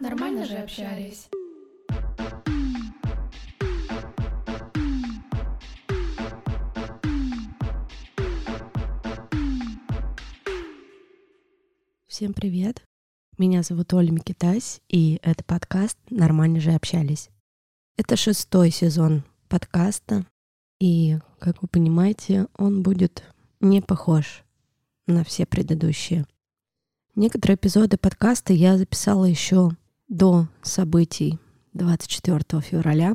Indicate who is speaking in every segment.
Speaker 1: Нормально же общались.
Speaker 2: Всем привет! Меня зовут Оля Микитась, и это подкаст «Нормально же общались». Это шестой сезон подкаста, и, как вы понимаете, он будет не похож на все предыдущие. Некоторые эпизоды подкаста я записала еще до событий 24 февраля.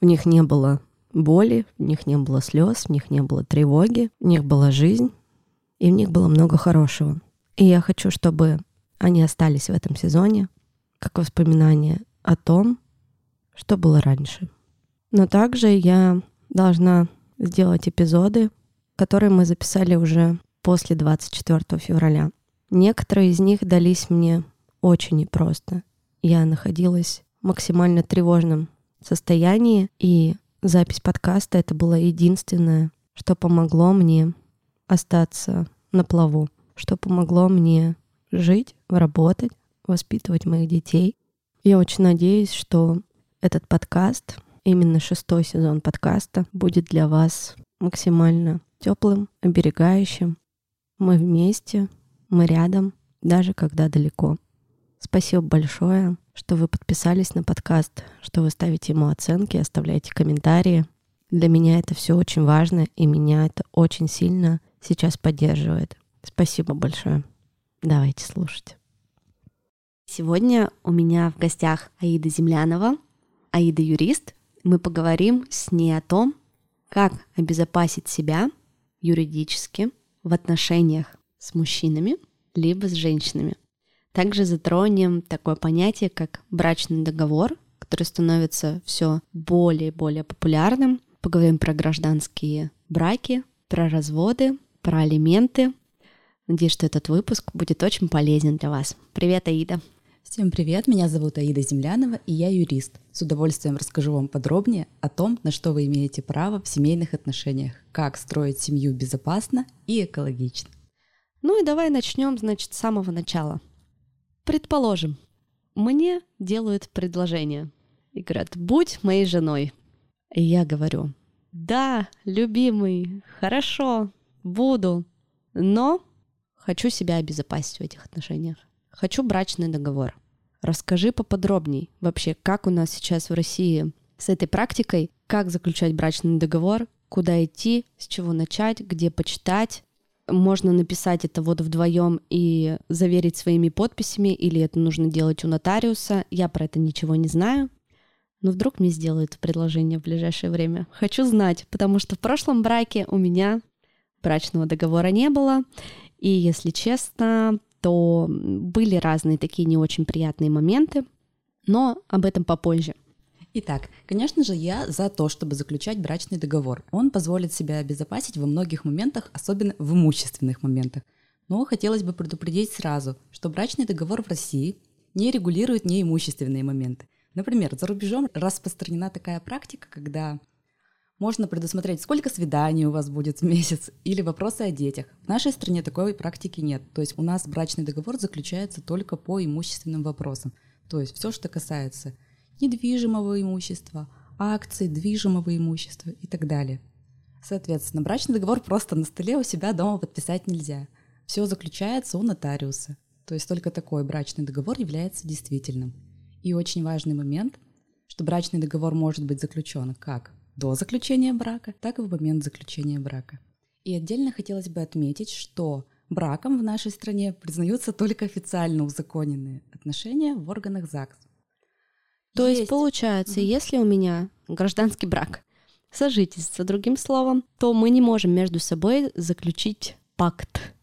Speaker 2: В них не было боли, в них не было слез, в них не было тревоги, в них была жизнь, и в них было много хорошего. И я хочу, чтобы они остались в этом сезоне, как воспоминания о том, что было раньше. Но также я должна сделать эпизоды, которые мы записали уже после 24 февраля. Некоторые из них дались мне очень непросто я находилась в максимально тревожном состоянии, и запись подкаста — это было единственное, что помогло мне остаться на плаву, что помогло мне жить, работать, воспитывать моих детей. Я очень надеюсь, что этот подкаст, именно шестой сезон подкаста, будет для вас максимально теплым, оберегающим. Мы вместе, мы рядом, даже когда далеко. Спасибо большое, что вы подписались на подкаст, что вы ставите ему оценки, оставляете комментарии. Для меня это все очень важно, и меня это очень сильно сейчас поддерживает. Спасибо большое. Давайте слушать. Сегодня у меня в гостях Аида Землянова, Аида юрист. Мы поговорим с ней о том, как обезопасить себя юридически в отношениях с мужчинами либо с женщинами. Также затронем такое понятие, как брачный договор, который становится все более и более популярным. Поговорим про гражданские браки, про разводы, про алименты. Надеюсь, что этот выпуск будет очень полезен для вас. Привет, Аида!
Speaker 3: Всем привет, меня зовут Аида Землянова, и я юрист. С удовольствием расскажу вам подробнее о том, на что вы имеете право в семейных отношениях, как строить семью безопасно и экологично.
Speaker 2: Ну и давай начнем, значит, с самого начала. Предположим, мне делают предложение и говорят, будь моей женой. И я говорю, да, любимый, хорошо, буду, но хочу себя обезопасить в этих отношениях. Хочу брачный договор. Расскажи поподробней вообще, как у нас сейчас в России с этой практикой, как заключать брачный договор, куда идти, с чего начать, где почитать, можно написать это вот вдвоем и заверить своими подписями, или это нужно делать у нотариуса. Я про это ничего не знаю. Но вдруг мне сделают предложение в ближайшее время. Хочу знать, потому что в прошлом браке у меня брачного договора не было. И, если честно, то были разные такие не очень приятные моменты, но об этом попозже.
Speaker 3: Итак, конечно же, я за то, чтобы заключать брачный договор. Он позволит себя обезопасить во многих моментах, особенно в имущественных моментах. Но хотелось бы предупредить сразу, что брачный договор в России не регулирует неимущественные моменты. Например, за рубежом распространена такая практика, когда можно предусмотреть, сколько свиданий у вас будет в месяц или вопросы о детях. В нашей стране такой практики нет. То есть у нас брачный договор заключается только по имущественным вопросам. То есть все, что касается недвижимого имущества, акций, движимого имущества и так далее. Соответственно, брачный договор просто на столе у себя дома подписать нельзя. Все заключается у нотариуса. То есть только такой брачный договор является действительным. И очень важный момент, что брачный договор может быть заключен как до заключения брака, так и в момент заключения брака. И отдельно хотелось бы отметить, что браком в нашей стране признаются только официально узаконенные отношения в органах ЗАГС.
Speaker 2: То есть, есть получается, mm-hmm. если у меня гражданский брак, сожительство, другим словом, то мы не можем между собой заключить пакт.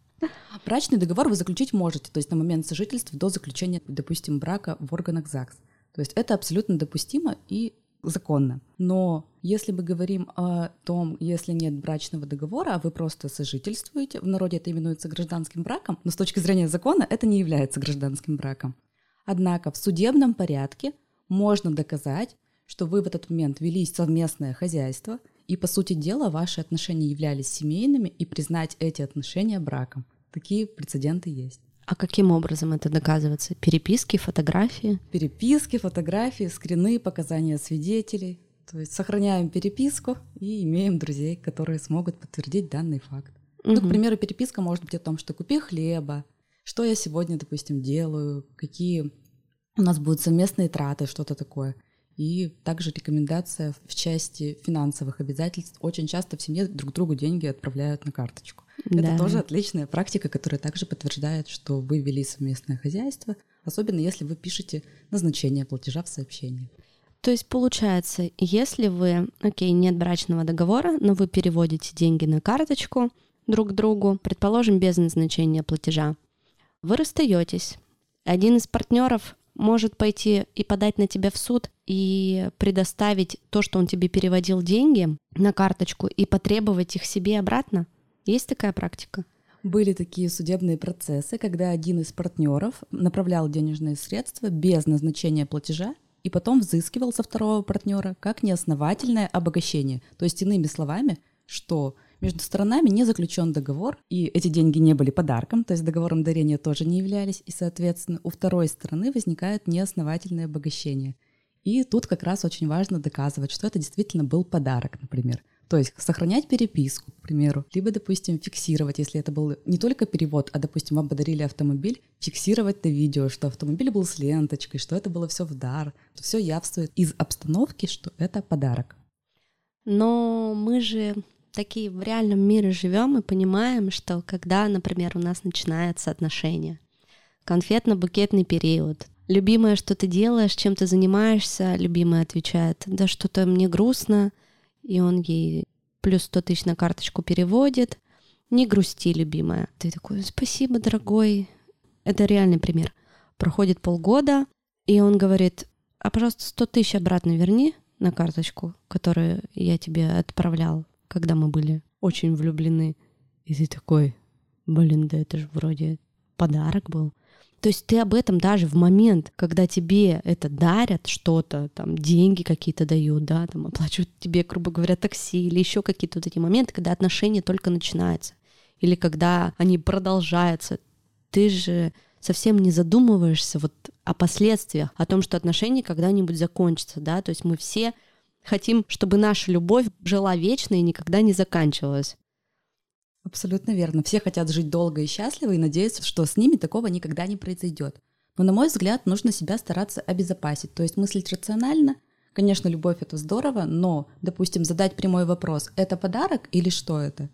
Speaker 3: Брачный договор вы заключить можете, то есть на момент сожительства до заключения, допустим, брака в органах ЗАГС. То есть это абсолютно допустимо и законно. Но если мы говорим о том, если нет брачного договора, а вы просто сожительствуете, в народе это именуется гражданским браком, но с точки зрения закона это не является гражданским браком. Однако в судебном порядке можно доказать, что вы в этот момент вели совместное хозяйство и, по сути дела, ваши отношения являлись семейными, и признать эти отношения браком. Такие прецеденты есть.
Speaker 2: А каким образом это доказывается? Переписки, фотографии?
Speaker 3: Переписки, фотографии, скрины, показания свидетелей. То есть сохраняем переписку и имеем друзей, которые смогут подтвердить данный факт. Угу. Ну, к примеру, переписка может быть о том, что купи хлеба, что я сегодня, допустим, делаю, какие у нас будут совместные траты, что-то такое. И также рекомендация в части финансовых обязательств. Очень часто в семье друг другу деньги отправляют на карточку. Да. Это тоже отличная практика, которая также подтверждает, что вы вели совместное хозяйство, особенно если вы пишете назначение платежа в сообщении.
Speaker 2: То есть получается, если вы, окей, нет брачного договора, но вы переводите деньги на карточку друг другу, предположим, без назначения платежа, вы расстаетесь. Один из партнеров может пойти и подать на тебя в суд и предоставить то, что он тебе переводил деньги на карточку и потребовать их себе обратно? Есть такая практика?
Speaker 3: Были такие судебные процессы, когда один из партнеров направлял денежные средства без назначения платежа и потом взыскивал со второго партнера как неосновательное обогащение. То есть, иными словами, что между сторонами не заключен договор, и эти деньги не были подарком, то есть договором дарения тоже не являлись, и, соответственно, у второй стороны возникает неосновательное обогащение. И тут как раз очень важно доказывать, что это действительно был подарок, например. То есть сохранять переписку, к примеру, либо, допустим, фиксировать, если это был не только перевод, а, допустим, вам подарили автомобиль, фиксировать на видео, что автомобиль был с ленточкой, что это было все в дар, все явствует из обстановки, что это подарок.
Speaker 2: Но мы же такие в реальном мире живем и понимаем, что когда, например, у нас начинается отношение, конфетно-букетный период, любимое, что ты делаешь, чем ты занимаешься, любимая отвечает, да что-то мне грустно, и он ей плюс 100 тысяч на карточку переводит, не грусти, любимая. Ты такой, спасибо, дорогой. Это реальный пример. Проходит полгода, и он говорит, а, пожалуйста, 100 тысяч обратно верни на карточку, которую я тебе отправлял когда мы были очень влюблены. И ты такой, блин, да это же вроде подарок был. То есть ты об этом даже в момент, когда тебе это дарят что-то, там деньги какие-то дают, да, там оплачивают тебе, грубо говоря, такси или еще какие-то вот эти моменты, когда отношения только начинаются, или когда они продолжаются, ты же совсем не задумываешься вот о последствиях, о том, что отношения когда-нибудь закончатся, да, то есть мы все хотим, чтобы наша любовь жила вечно и никогда не заканчивалась.
Speaker 3: Абсолютно верно. Все хотят жить долго и счастливо и надеются, что с ними такого никогда не произойдет. Но, на мой взгляд, нужно себя стараться обезопасить, то есть мыслить рационально. Конечно, любовь это здорово, но, допустим, задать прямой вопрос, это подарок или что это?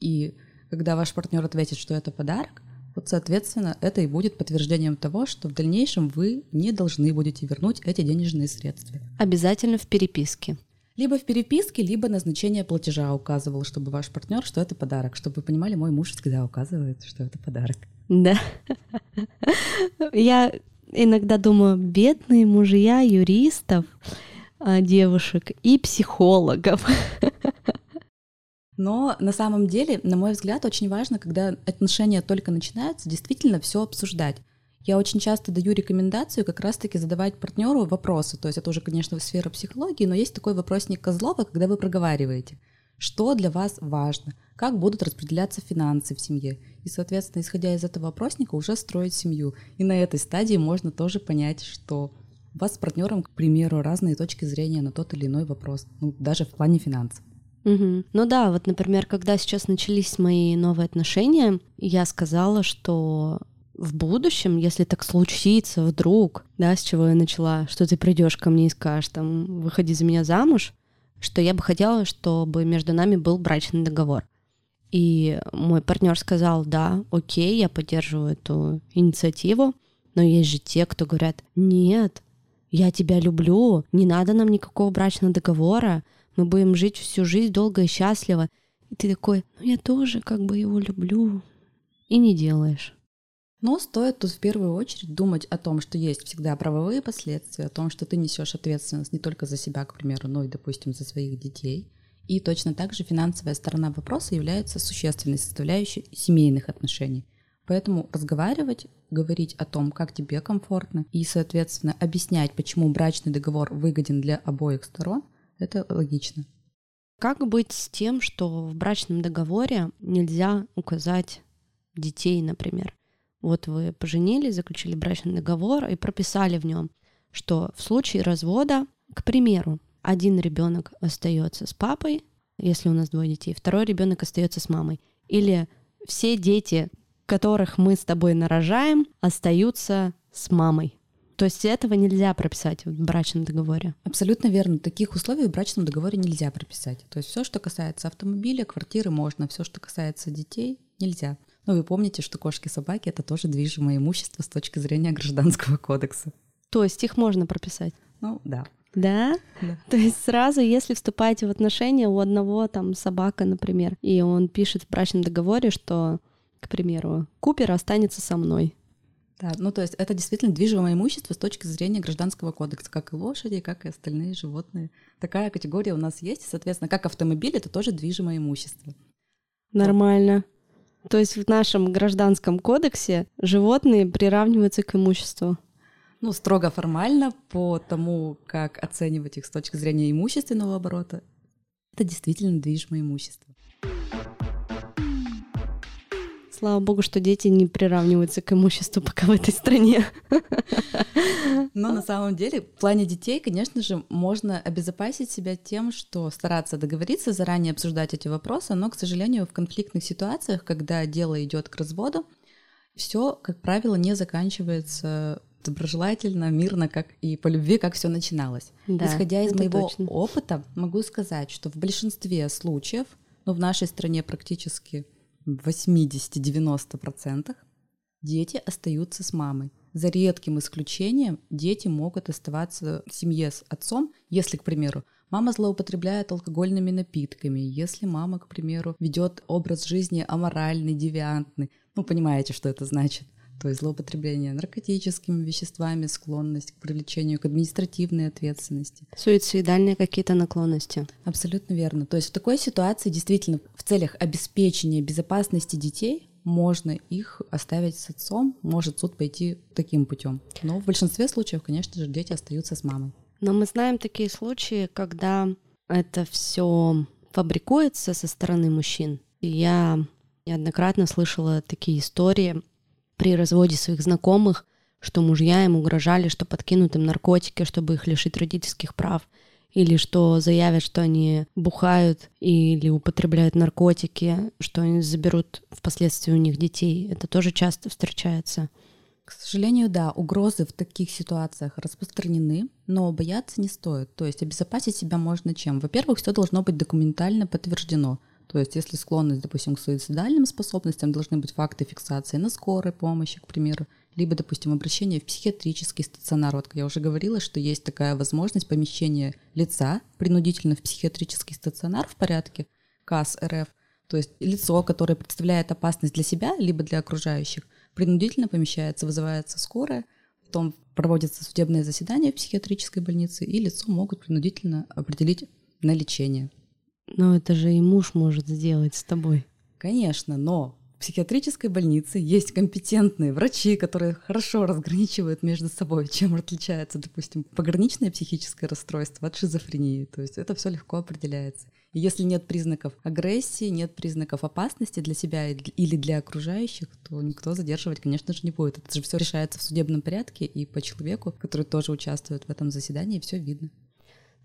Speaker 3: И когда ваш партнер ответит, что это подарок, вот, соответственно, это и будет подтверждением того, что в дальнейшем вы не должны будете вернуть эти денежные средства.
Speaker 2: Обязательно в переписке.
Speaker 3: Либо в переписке, либо назначение платежа указывал, чтобы ваш партнер, что это подарок. Чтобы вы понимали, мой муж всегда указывает, что это подарок.
Speaker 2: Да. Я иногда думаю, бедные мужья юристов, а, девушек и психологов.
Speaker 3: Но на самом деле, на мой взгляд, очень важно, когда отношения только начинаются, действительно все обсуждать. Я очень часто даю рекомендацию как раз-таки задавать партнеру вопросы. То есть это уже, конечно, сфера психологии, но есть такой вопросник Козлова, когда вы проговариваете, что для вас важно, как будут распределяться финансы в семье. И, соответственно, исходя из этого вопросника, уже строить семью. И на этой стадии можно тоже понять, что у вас с партнером, к примеру, разные точки зрения на тот или иной вопрос, ну, даже в плане финансов.
Speaker 2: Угу. Ну да, вот, например, когда сейчас начались мои новые отношения, я сказала, что в будущем, если так случится вдруг, да, с чего я начала, что ты придешь ко мне и скажешь, там, выходи за меня замуж, что я бы хотела, чтобы между нами был брачный договор. И мой партнер сказал, да, окей, я поддерживаю эту инициативу, но есть же те, кто говорят, нет, я тебя люблю, не надо нам никакого брачного договора, мы будем жить всю жизнь долго и счастливо. И ты такой, ну я тоже как бы его люблю. И не делаешь.
Speaker 3: Но стоит тут в первую очередь думать о том, что есть всегда правовые последствия, о том, что ты несешь ответственность не только за себя, к примеру, но и, допустим, за своих детей. И точно так же финансовая сторона вопроса является существенной составляющей семейных отношений. Поэтому разговаривать, говорить о том, как тебе комфортно, и, соответственно, объяснять, почему брачный договор выгоден для обоих сторон – это логично.
Speaker 2: Как быть с тем, что в брачном договоре нельзя указать детей, например? Вот вы поженились, заключили брачный договор и прописали в нем, что в случае развода, к примеру, один ребенок остается с папой, если у нас двое детей, второй ребенок остается с мамой. Или все дети, которых мы с тобой нарожаем, остаются с мамой. То есть этого нельзя прописать в брачном договоре.
Speaker 3: Абсолютно верно. Таких условий в брачном договоре нельзя прописать. То есть все, что касается автомобиля, квартиры, можно. Все, что касается детей, нельзя. Но вы помните, что кошки и собаки это тоже движимое имущество с точки зрения гражданского кодекса.
Speaker 2: То есть их можно прописать?
Speaker 3: Ну да.
Speaker 2: Да?
Speaker 3: Да.
Speaker 2: То есть сразу, если вступаете в отношения у одного там собака, например, и он пишет в брачном договоре, что, к примеру, Купер останется со мной.
Speaker 3: Да, ну то есть это действительно движимое имущество с точки зрения гражданского кодекса, как и лошади, как и остальные животные. Такая категория у нас есть, и, соответственно, как автомобиль, это тоже движимое имущество.
Speaker 2: Нормально. То есть в нашем гражданском кодексе животные приравниваются к имуществу.
Speaker 3: Ну, строго формально, по тому, как оценивать их с точки зрения имущественного оборота, это действительно движимое имущество.
Speaker 2: Слава богу, что дети не приравниваются к имуществу пока в этой стране.
Speaker 3: Но на самом деле, в плане детей, конечно же, можно обезопасить себя тем, что стараться договориться, заранее обсуждать эти вопросы, но, к сожалению, в конфликтных ситуациях, когда дело идет к разводу, все, как правило, не заканчивается доброжелательно, мирно, как и по любви, как все начиналось.
Speaker 2: Да,
Speaker 3: Исходя из моего
Speaker 2: точно.
Speaker 3: опыта, могу сказать, что в большинстве случаев, ну, в нашей стране практически в 80-90%, дети остаются с мамой. За редким исключением дети могут оставаться в семье с отцом, если, к примеру, мама злоупотребляет алкогольными напитками, если мама, к примеру, ведет образ жизни аморальный, девиантный. Ну, понимаете, что это значит. То есть злоупотребление наркотическими веществами, склонность к привлечению к административной ответственности.
Speaker 2: Суицидальные какие-то наклонности.
Speaker 3: Абсолютно верно. То есть в такой ситуации действительно в целях обеспечения безопасности детей можно их оставить с отцом, может суд пойти таким путем. Но в большинстве случаев, конечно же, дети остаются с мамой.
Speaker 2: Но мы знаем такие случаи, когда это все фабрикуется со стороны мужчин. И я неоднократно слышала такие истории при разводе своих знакомых, что мужья им угрожали, что подкинут им наркотики, чтобы их лишить родительских прав, или что заявят, что они бухают или употребляют наркотики, что они заберут впоследствии у них детей. Это тоже часто встречается.
Speaker 3: К сожалению, да, угрозы в таких ситуациях распространены, но бояться не стоит. То есть обезопасить себя можно чем? Во-первых, все должно быть документально подтверждено. То есть если склонность, допустим, к суицидальным способностям, должны быть факты фиксации на скорой помощи, к примеру, либо, допустим, обращение в психиатрический стационар. Вот я уже говорила, что есть такая возможность помещения лица принудительно в психиатрический стационар в порядке КАС РФ. То есть лицо, которое представляет опасность для себя, либо для окружающих, принудительно помещается, вызывается скорая, потом проводится судебное заседание в психиатрической больнице, и лицо могут принудительно определить на лечение.
Speaker 2: Но это же и муж может сделать с тобой.
Speaker 3: Конечно, но в психиатрической больнице есть компетентные врачи, которые хорошо разграничивают между собой, чем отличается, допустим, пограничное психическое расстройство от шизофрении. То есть это все легко определяется. И если нет признаков агрессии, нет признаков опасности для себя или для окружающих, то никто задерживать, конечно же, не будет. Это же все решается в судебном порядке и по человеку, который тоже участвует в этом заседании, все видно.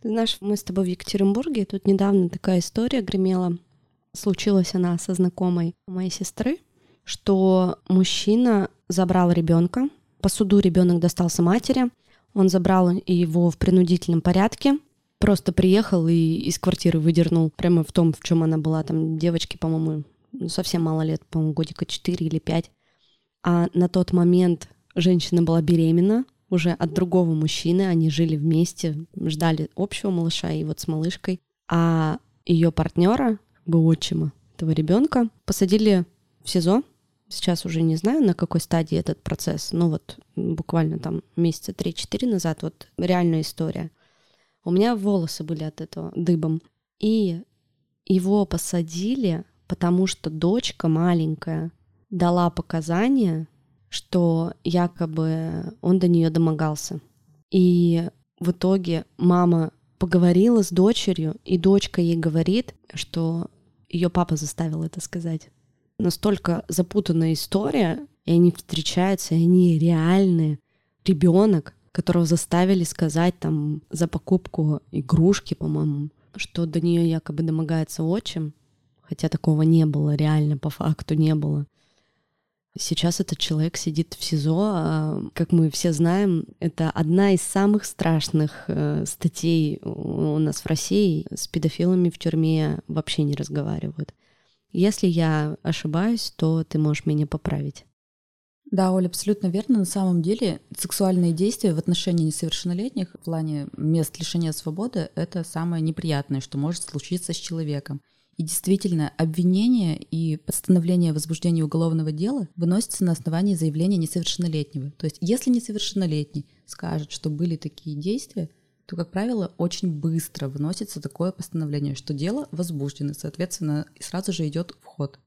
Speaker 2: Ты знаешь, мы с тобой в Екатеринбурге, тут недавно такая история гремела. Случилась она со знакомой моей сестры, что мужчина забрал ребенка, по суду ребенок достался матери, он забрал его в принудительном порядке, просто приехал и из квартиры выдернул. Прямо в том, в чем она была, там девочки, по-моему, ну, совсем мало лет, по-моему, годика 4 или 5. А на тот момент женщина была беременна, уже от другого мужчины, они жили вместе, ждали общего малыша и вот с малышкой. А ее партнера, как бы отчима этого ребенка, посадили в СИЗО. Сейчас уже не знаю, на какой стадии этот процесс, но вот буквально там месяца 3-4 назад вот реальная история. У меня волосы были от этого дыбом. И его посадили, потому что дочка маленькая дала показания что якобы он до нее домогался. И в итоге мама поговорила с дочерью, и дочка ей говорит, что ее папа заставил это сказать. Настолько запутанная история, и они встречаются, и они реальные. Ребенок, которого заставили сказать там за покупку игрушки, по-моему, что до нее якобы домогается отчим, хотя такого не было, реально по факту не было. Сейчас этот человек сидит в СИЗО. А, как мы все знаем, это одна из самых страшных э, статей у нас в России. С педофилами в тюрьме вообще не разговаривают. Если я ошибаюсь, то ты можешь меня поправить.
Speaker 3: Да, Оля, абсолютно верно. На самом деле сексуальные действия в отношении несовершеннолетних в плане мест лишения свободы — это самое неприятное, что может случиться с человеком. И действительно, обвинение и постановление о возбуждении уголовного дела выносится на основании заявления несовершеннолетнего. То есть, если несовершеннолетний скажет, что были такие действия, то, как правило, очень быстро выносится такое постановление, что дело возбуждено, соответственно, сразу же идет в ход.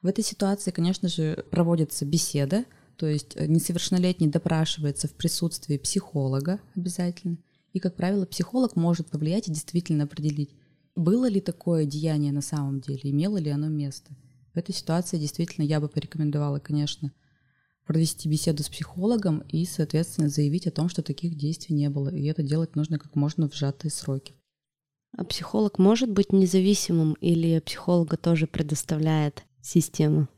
Speaker 3: В этой ситуации, конечно же, проводится беседа, то есть э, несовершеннолетний допрашивается в присутствии психолога обязательно. И, как правило, психолог может повлиять и действительно определить, было ли такое деяние на самом деле, имело ли оно место. В этой ситуации действительно я бы порекомендовала, конечно, провести беседу с психологом и, соответственно, заявить о том, что таких действий не было. И это делать нужно как можно в сжатые сроки.
Speaker 2: А психолог может быть независимым или психолога тоже предоставляет система?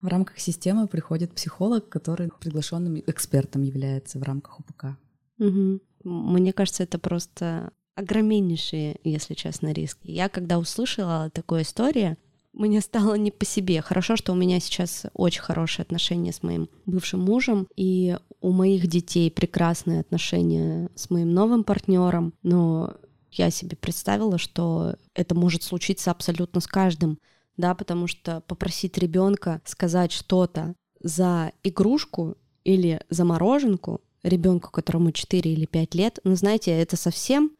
Speaker 3: В рамках системы приходит психолог, который приглашенным экспертом является в рамках УПК.
Speaker 2: Угу. Мне кажется, это просто огромнейшие, если честно, риски. Я когда услышала такую историю, мне стало не по себе. Хорошо, что у меня сейчас очень хорошие отношения с моим бывшим мужем, и у моих детей прекрасные отношения с моим новым партнером, но я себе представила, что это может случиться абсолютно с каждым, да, потому что попросить ребенка сказать что-то за игрушку или за мороженку ребенку, которому 4 или 5 лет, ну, знаете, это совсем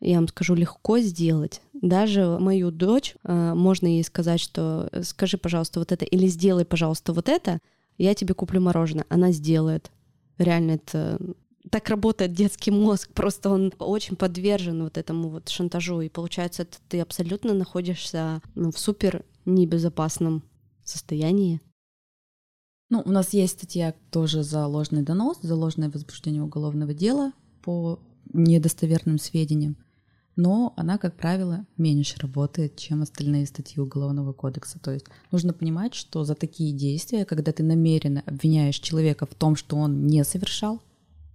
Speaker 2: я вам скажу, легко сделать. Даже мою дочь, э, можно ей сказать, что э, скажи, пожалуйста, вот это, или сделай, пожалуйста, вот это, я тебе куплю мороженое. Она сделает. Реально это так работает детский мозг, просто он очень подвержен вот этому вот шантажу, и получается, это ты абсолютно находишься ну, в супер небезопасном состоянии.
Speaker 3: Ну, у нас есть статья тоже за ложный донос, за ложное возбуждение уголовного дела по недостоверным сведениям но она, как правило, меньше работает, чем остальные статьи Уголовного кодекса. То есть нужно понимать, что за такие действия, когда ты намеренно обвиняешь человека в том, что он не совершал,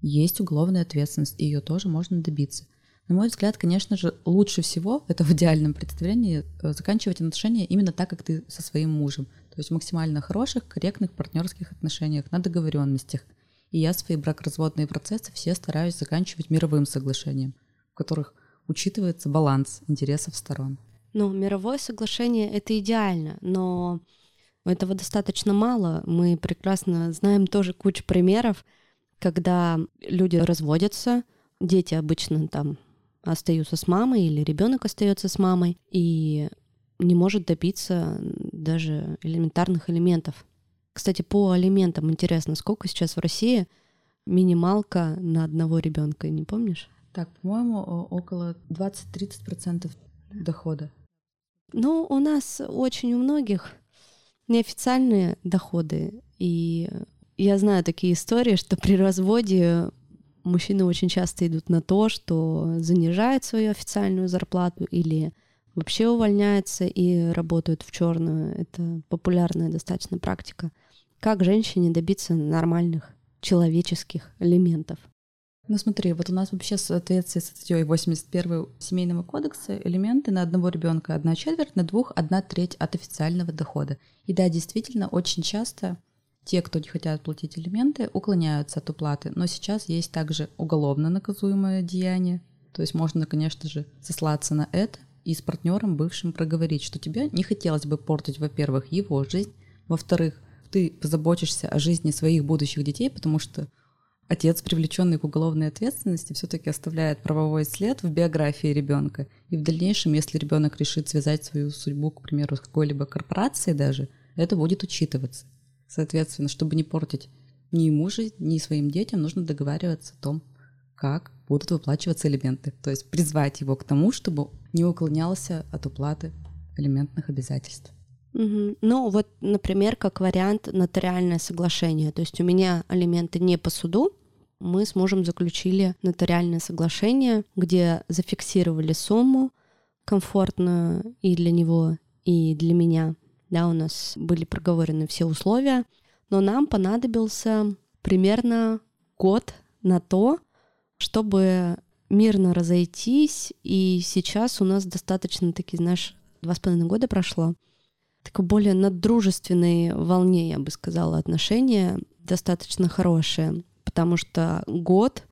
Speaker 3: есть уголовная ответственность, и ее тоже можно добиться. На мой взгляд, конечно же, лучше всего, это в идеальном представлении, э, заканчивать отношения именно так, как ты со своим мужем. То есть в максимально хороших, корректных партнерских отношениях, на договоренностях. И я свои бракоразводные процессы все стараюсь заканчивать мировым соглашением, в которых учитывается баланс интересов сторон.
Speaker 2: Ну, мировое соглашение — это идеально, но этого достаточно мало. Мы прекрасно знаем тоже кучу примеров, когда люди разводятся, дети обычно там остаются с мамой или ребенок остается с мамой и не может добиться даже элементарных элементов. Кстати, по алиментам интересно, сколько сейчас в России минималка на одного ребенка, не помнишь?
Speaker 3: Так, по-моему, около 20-30% дохода.
Speaker 2: Ну, у нас очень у многих неофициальные доходы. И я знаю такие истории, что при разводе мужчины очень часто идут на то, что занижают свою официальную зарплату или вообще увольняются и работают в черную. Это популярная достаточно практика. Как женщине добиться нормальных человеческих элементов?
Speaker 3: Ну смотри, вот у нас вообще в соответствии с статьей 81 Семейного кодекса элементы на одного ребенка одна четверть, на двух одна треть от официального дохода. И да, действительно, очень часто те, кто не хотят платить элементы, уклоняются от уплаты. Но сейчас есть также уголовно наказуемое деяние. То есть можно, конечно же, сослаться на это и с партнером бывшим проговорить, что тебе не хотелось бы портить, во-первых, его жизнь, во-вторых, ты позаботишься о жизни своих будущих детей, потому что отец, привлеченный к уголовной ответственности, все-таки оставляет правовой след в биографии ребенка. И в дальнейшем, если ребенок решит связать свою судьбу, к примеру, с какой-либо корпорацией даже, это будет учитываться. Соответственно, чтобы не портить ни ему жизнь, ни своим детям, нужно договариваться о том, как будут выплачиваться элементы. То есть призвать его к тому, чтобы не уклонялся от уплаты элементных обязательств.
Speaker 2: Угу. Ну, вот, например, как вариант нотариальное соглашение. То есть у меня алименты не по суду, мы с мужем заключили нотариальное соглашение, где зафиксировали сумму комфортно и для него, и для меня. Да, у нас были проговорены все условия, но нам понадобился примерно год на то, чтобы мирно разойтись, и сейчас у нас достаточно таки, знаешь, два с половиной года прошло, такой более на дружественной волне, я бы сказала, отношения достаточно хорошие, потому что год,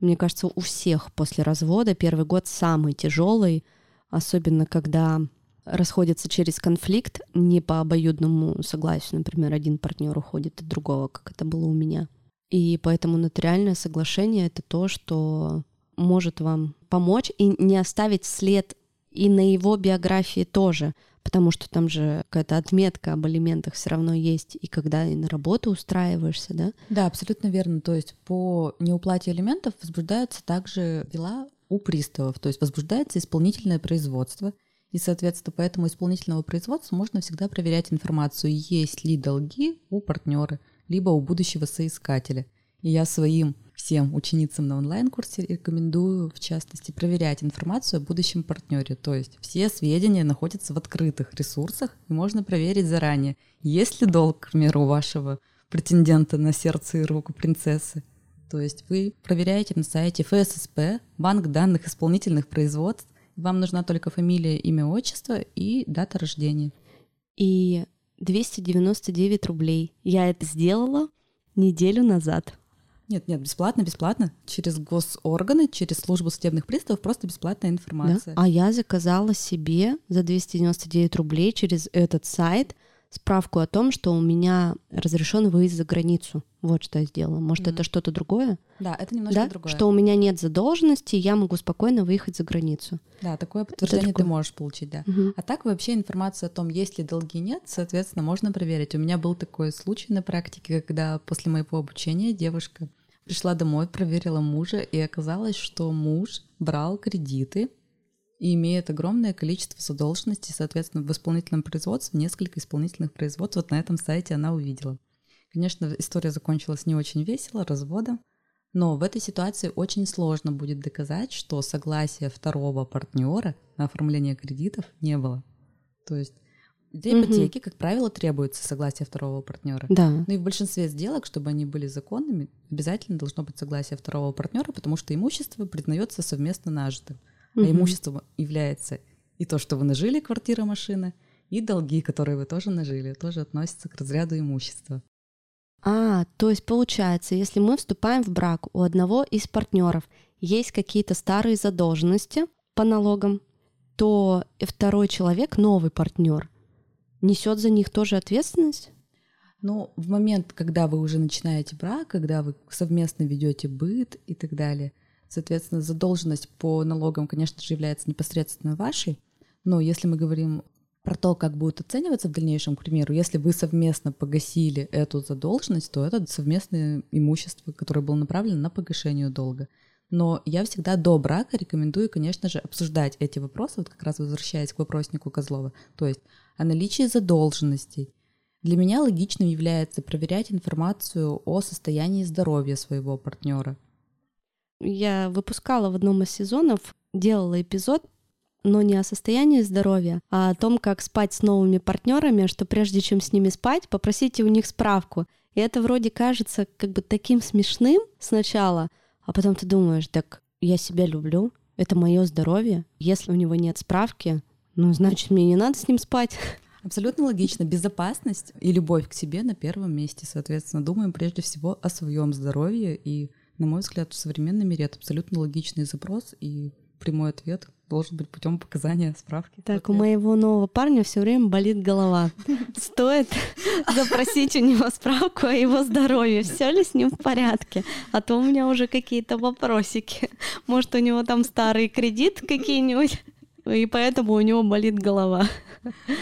Speaker 2: мне кажется, у всех после развода первый год самый тяжелый, особенно когда расходятся через конфликт не по обоюдному согласию, например, один партнер уходит от другого, как это было у меня. И поэтому нотариальное соглашение это то, что может вам помочь и не оставить след и на его биографии тоже, потому что там же какая-то отметка об алиментах все равно есть, и когда и на работу устраиваешься, да?
Speaker 3: Да, абсолютно верно. То есть по неуплате алиментов возбуждаются также дела у приставов, то есть возбуждается исполнительное производство, и, соответственно, по этому исполнительному производству можно всегда проверять информацию, есть ли долги у партнера, либо у будущего соискателя. И я своим всем ученицам на онлайн-курсе рекомендую, в частности, проверять информацию о будущем партнере. То есть все сведения находятся в открытых ресурсах, и можно проверить заранее, есть ли долг, к примеру, у вашего претендента на сердце и руку принцессы. То есть вы проверяете на сайте ФССП, банк данных исполнительных производств, вам нужна только фамилия, имя, отчество и дата рождения.
Speaker 2: И 299 рублей. Я это сделала неделю назад.
Speaker 3: Нет, нет, бесплатно, бесплатно. Через госорганы, через службу судебных приставов просто бесплатная информация.
Speaker 2: Да? А я заказала себе за 299 рублей через этот сайт справку о том, что у меня разрешен выезд за границу. Вот что я сделала. Может, mm-hmm. это что-то другое?
Speaker 3: Да, это немножко
Speaker 2: да?
Speaker 3: другое.
Speaker 2: Что у меня нет задолженности, я могу спокойно выехать за границу.
Speaker 3: Да, такое подтверждение ты можешь получить, да. Угу. А так вообще информация о том, есть ли долги нет, соответственно, можно проверить. У меня был такой случай на практике, когда после моего обучения девушка пришла домой, проверила мужа, и оказалось, что муж брал кредиты и имеет огромное количество задолженностей, соответственно, в исполнительном производстве, несколько исполнительных производств. Вот на этом сайте она увидела. Конечно, история закончилась не очень весело, разводом, но в этой ситуации очень сложно будет доказать, что согласия второго партнера на оформление кредитов не было. То есть для ипотеки, угу. как правило, требуется согласие второго партнера.
Speaker 2: Да.
Speaker 3: Ну и в большинстве сделок, чтобы они были законными, обязательно должно быть согласие второго партнера, потому что имущество признается совместно нажитым. Угу. А имуществом является и то, что вы нажили, квартира, машина, и долги, которые вы тоже нажили, тоже относятся к разряду имущества.
Speaker 2: А, то есть получается, если мы вступаем в брак, у одного из партнеров есть какие-то старые задолженности по налогам, то второй человек, новый партнер, несет за них тоже ответственность?
Speaker 3: Ну, в момент, когда вы уже начинаете брак, когда вы совместно ведете быт и так далее, соответственно, задолженность по налогам, конечно же, является непосредственно вашей. Но если мы говорим про то, как будет оцениваться в дальнейшем, к примеру, если вы совместно погасили эту задолженность, то это совместное имущество, которое было направлено на погашение долга. Но я всегда до брака рекомендую, конечно же, обсуждать эти вопросы, вот как раз возвращаясь к вопроснику Козлова, то есть о наличии задолженностей. Для меня логичным является проверять информацию о состоянии здоровья своего партнера.
Speaker 2: Я выпускала в одном из сезонов, делала эпизод, но не о состоянии здоровья, а о том, как спать с новыми партнерами, что прежде чем с ними спать, попросите у них справку. И это вроде кажется как бы таким смешным сначала, а потом ты думаешь, так я себя люблю, это мое здоровье. Если у него нет справки, ну, значит, мне не надо с ним спать.
Speaker 3: Абсолютно логично. Безопасность и любовь к себе на первом месте. Соответственно, думаем прежде всего о своем здоровье. И, на мой взгляд, в современном мире это абсолютно логичный запрос и прямой ответ должен быть путем показания справки.
Speaker 2: Так, у моего нового парня все время болит голова. Стоит запросить у него справку о его здоровье, все ли с ним в порядке. А то у меня уже какие-то вопросики. Может, у него там старый кредит какие-нибудь, и поэтому у него болит голова.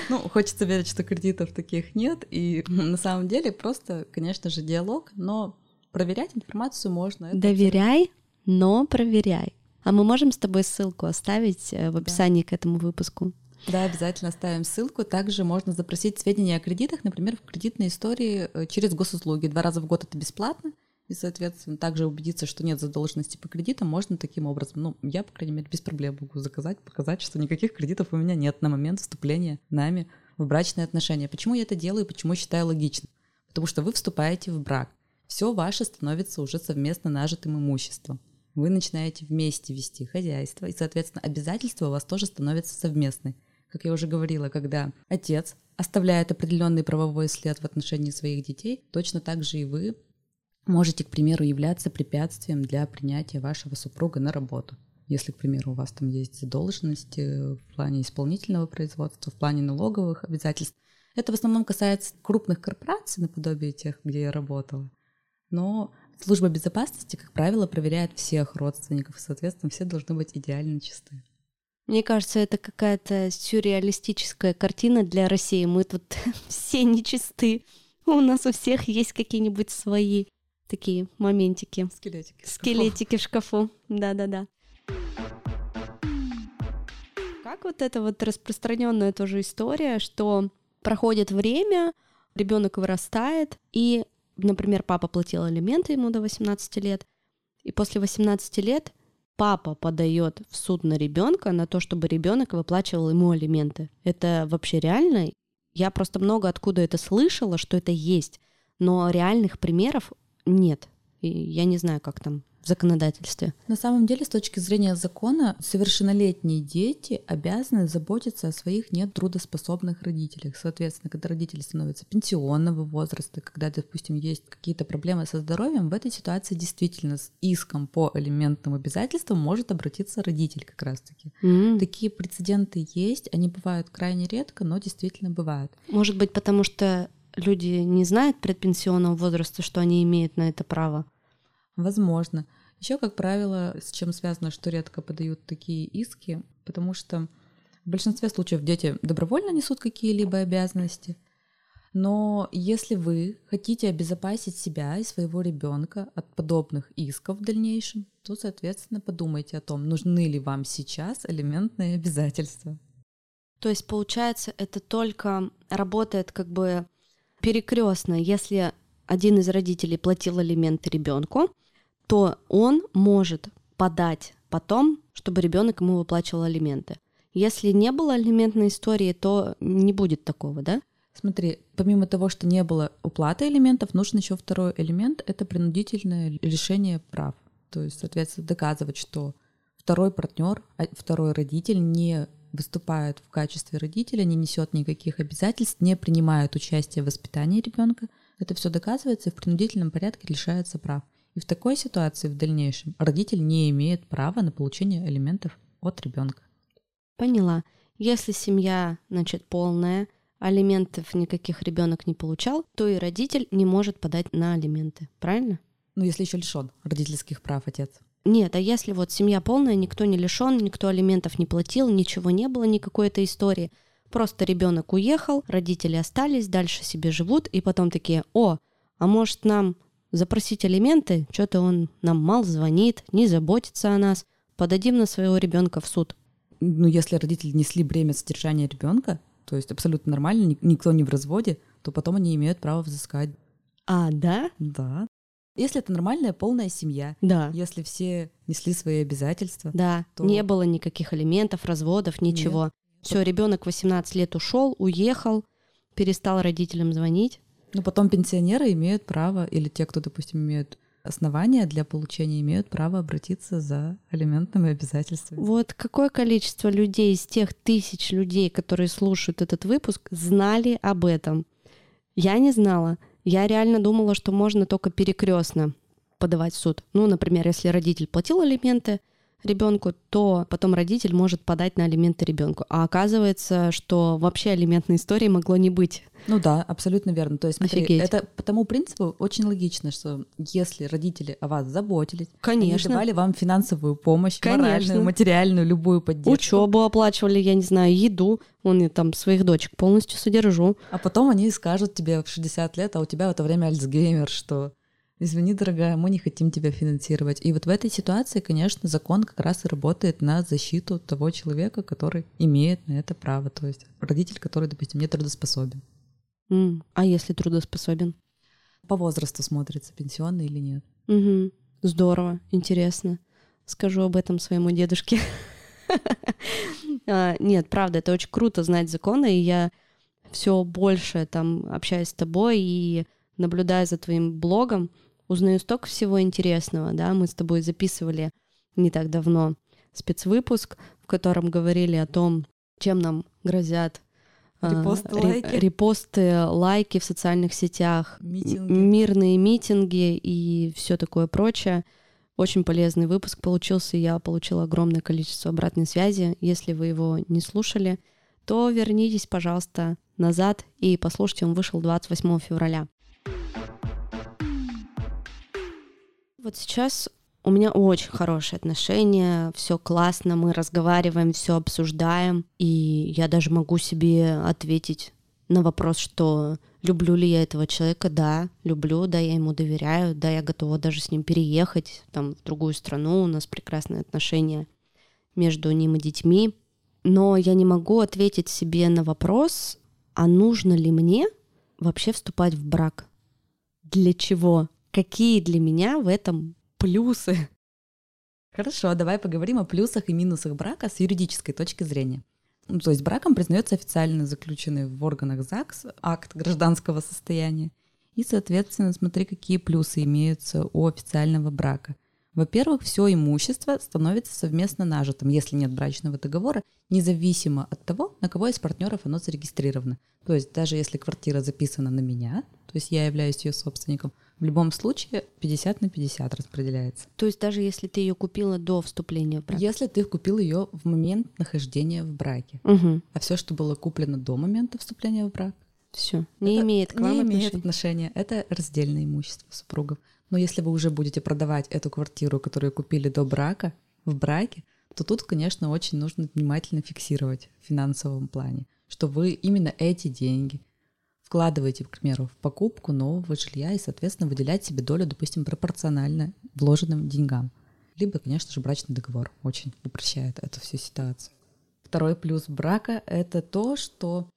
Speaker 3: Ну, хочется верить, что кредитов таких нет. И на самом деле просто, конечно же, диалог, но проверять информацию можно.
Speaker 2: Это Доверяй, но проверяй. А мы можем с тобой ссылку оставить э, в описании да. к этому выпуску?
Speaker 3: Да, обязательно оставим ссылку. Также можно запросить сведения о кредитах, например, в кредитной истории э, через госуслуги. Два раза в год это бесплатно. И, соответственно, также убедиться, что нет задолженности по кредитам, можно таким образом. Ну, я, по крайней мере, без проблем могу заказать, показать, что никаких кредитов у меня нет на момент вступления нами в брачные отношения. Почему я это делаю, почему считаю логичным? Потому что вы вступаете в брак. Все ваше становится уже совместно нажитым имуществом. Вы начинаете вместе вести хозяйство, и, соответственно, обязательства у вас тоже становятся совместны. Как я уже говорила, когда отец оставляет определенный правовой след в отношении своих детей, точно так же и вы можете, к примеру, являться препятствием для принятия вашего супруга на работу. Если, к примеру, у вас там есть задолженности в плане исполнительного производства, в плане налоговых обязательств, это в основном касается крупных корпораций, наподобие тех, где я работала. Но служба безопасности, как правило, проверяет всех родственников, соответственно, все должны быть идеально чисты.
Speaker 2: Мне кажется, это какая-то сюрреалистическая картина для России. Мы тут все нечисты. У нас у всех есть какие-нибудь свои такие моментики.
Speaker 3: Скелетики.
Speaker 2: Скелетики в шкафу. Да-да-да. Как вот эта вот распространенная тоже история, что проходит время, ребенок вырастает, и, например, папа платил алименты ему до 18 лет, и после 18 лет папа подает в суд на ребенка на то, чтобы ребенок выплачивал ему алименты. Это вообще реально? Я просто много откуда это слышала, что это есть, но реальных примеров нет. И я не знаю, как там в законодательстве.
Speaker 3: На самом деле, с точки зрения закона, совершеннолетние дети обязаны заботиться о своих нетрудоспособных родителях. Соответственно, когда родители становятся пенсионного возраста, когда, допустим, есть какие-то проблемы со здоровьем, в этой ситуации действительно с иском по элементным обязательствам может обратиться родитель как раз-таки. Mm. Такие прецеденты есть, они бывают крайне редко, но действительно бывают.
Speaker 2: Может быть, потому что люди не знают предпенсионного возраста, что они имеют на это право?
Speaker 3: Возможно. Еще, как правило, с чем связано, что редко подают такие иски, потому что в большинстве случаев дети добровольно несут какие-либо обязанности. Но если вы хотите обезопасить себя и своего ребенка от подобных исков в дальнейшем, то, соответственно, подумайте о том, нужны ли вам сейчас элементные обязательства.
Speaker 2: То есть, получается, это только работает как бы перекрестно. Если один из родителей платил алименты ребенку, то он может подать потом, чтобы ребенок ему выплачивал алименты. Если не было алиментной истории, то не будет такого, да?
Speaker 3: Смотри, помимо того, что не было уплаты элементов, нужен еще второй элемент — это принудительное лишение прав. То есть, соответственно, доказывать, что второй партнер, а второй родитель не выступает в качестве родителя, не несет никаких обязательств, не принимает участие в воспитании ребенка. Это все доказывается и в принудительном порядке лишается прав. И в такой ситуации в дальнейшем родитель не имеет права на получение элементов от ребенка.
Speaker 2: Поняла. Если семья, значит, полная, алиментов никаких ребенок не получал, то и родитель не может подать на алименты. Правильно?
Speaker 3: Ну, если еще лишен родительских прав отец.
Speaker 2: Нет, а если вот семья полная, никто не лишен, никто алиментов не платил, ничего не было, никакой этой истории. Просто ребенок уехал, родители остались, дальше себе живут, и потом такие, о, а может нам запросить алименты, что-то он нам мало звонит, не заботится о нас, подадим на своего ребенка в суд.
Speaker 3: Ну, если родители несли бремя содержания ребенка, то есть абсолютно нормально, никто не в разводе, то потом они имеют право взыскать.
Speaker 2: А, да?
Speaker 3: Да. Если это нормальная полная семья,
Speaker 2: да.
Speaker 3: если все несли свои обязательства,
Speaker 2: да, то... не было никаких элементов, разводов, ничего. Все, ребенок 18 лет ушел, уехал, перестал родителям звонить.
Speaker 3: Но потом пенсионеры имеют право, или те, кто, допустим, имеют основания для получения, имеют право обратиться за алиментными обязательствами.
Speaker 2: Вот какое количество людей из тех тысяч людей, которые слушают этот выпуск, знали об этом? Я не знала. Я реально думала, что можно только перекрестно подавать в суд. Ну, например, если родитель платил алименты ребенку, то потом родитель может подать на алименты ребенку. А оказывается, что вообще алиментной истории могло не быть.
Speaker 3: Ну да, абсолютно верно. То есть, смотри, Офигеть. это по тому принципу очень логично, что если родители о вас заботились,
Speaker 2: Конечно.
Speaker 3: они давали вам финансовую помощь, Конечно. моральную, материальную, любую поддержку.
Speaker 2: Учебу оплачивали, я не знаю, еду. Он я там своих дочек полностью содержу.
Speaker 3: А потом они скажут тебе в 60 лет, а у тебя в это время Альцгеймер, что Извини, дорогая, мы не хотим тебя финансировать. И вот в этой ситуации, конечно, закон как раз и работает на защиту того человека, который имеет на это право. То есть родитель, который, допустим, не трудоспособен.
Speaker 2: М, А если трудоспособен?
Speaker 3: По возрасту смотрится, пенсионный или нет.
Speaker 2: Мгм. Здорово, интересно. Скажу об этом своему дедушке. А, Нет, правда, это очень круто знать законы, и я все больше там общаюсь с тобой и наблюдая за твоим блогом, узнаю столько всего интересного, да, мы с тобой записывали не так давно спецвыпуск, в котором говорили о том, чем нам грозят а,
Speaker 3: Репосты,
Speaker 2: ре-
Speaker 3: лайки.
Speaker 2: репосты, лайки в социальных сетях,
Speaker 3: Митинги.
Speaker 2: мирные митинги и все такое прочее. Очень полезный выпуск получился, я получила огромное количество обратной связи. Если вы его не слушали, то вернитесь, пожалуйста, назад и послушайте, он вышел 28 февраля. Вот сейчас у меня очень хорошие отношения, все классно, мы разговариваем, все обсуждаем, и я даже могу себе ответить на вопрос, что люблю ли я этого человека, да, люблю, да, я ему доверяю, да, я готова даже с ним переехать там в другую страну, у нас прекрасные отношения между ним и детьми, но я не могу ответить себе на вопрос, а нужно ли мне вообще вступать в брак? Для чего? Какие для меня в этом плюсы?
Speaker 3: Хорошо, давай поговорим о плюсах и минусах брака с юридической точки зрения. Ну, то есть браком признается официально заключенный в органах ЗАГС акт гражданского состояния. И, соответственно, смотри, какие плюсы имеются у официального брака. Во-первых, все имущество становится совместно нажитым, если нет брачного договора, независимо от того, на кого из партнеров оно зарегистрировано. То есть даже если квартира записана на меня, то есть я являюсь ее собственником, в любом случае 50 на 50 распределяется.
Speaker 2: То есть даже если ты ее купила до вступления в брак?
Speaker 3: Если ты купил ее в момент нахождения в браке,
Speaker 2: Угу,
Speaker 3: а все, что было куплено до момента вступления в брак,
Speaker 2: все. Не
Speaker 3: это
Speaker 2: имеет к вам
Speaker 3: не имеет
Speaker 2: отношения.
Speaker 3: отношения. Это раздельное имущество супругов. Но если вы уже будете продавать эту квартиру, которую купили до брака, в браке, то тут, конечно, очень нужно внимательно фиксировать в финансовом плане, что вы именно эти деньги вкладываете, к примеру, в покупку нового жилья и, соответственно, выделять себе долю, допустим, пропорционально вложенным деньгам. Либо, конечно же, брачный договор очень упрощает эту всю ситуацию. Второй плюс брака — это то, что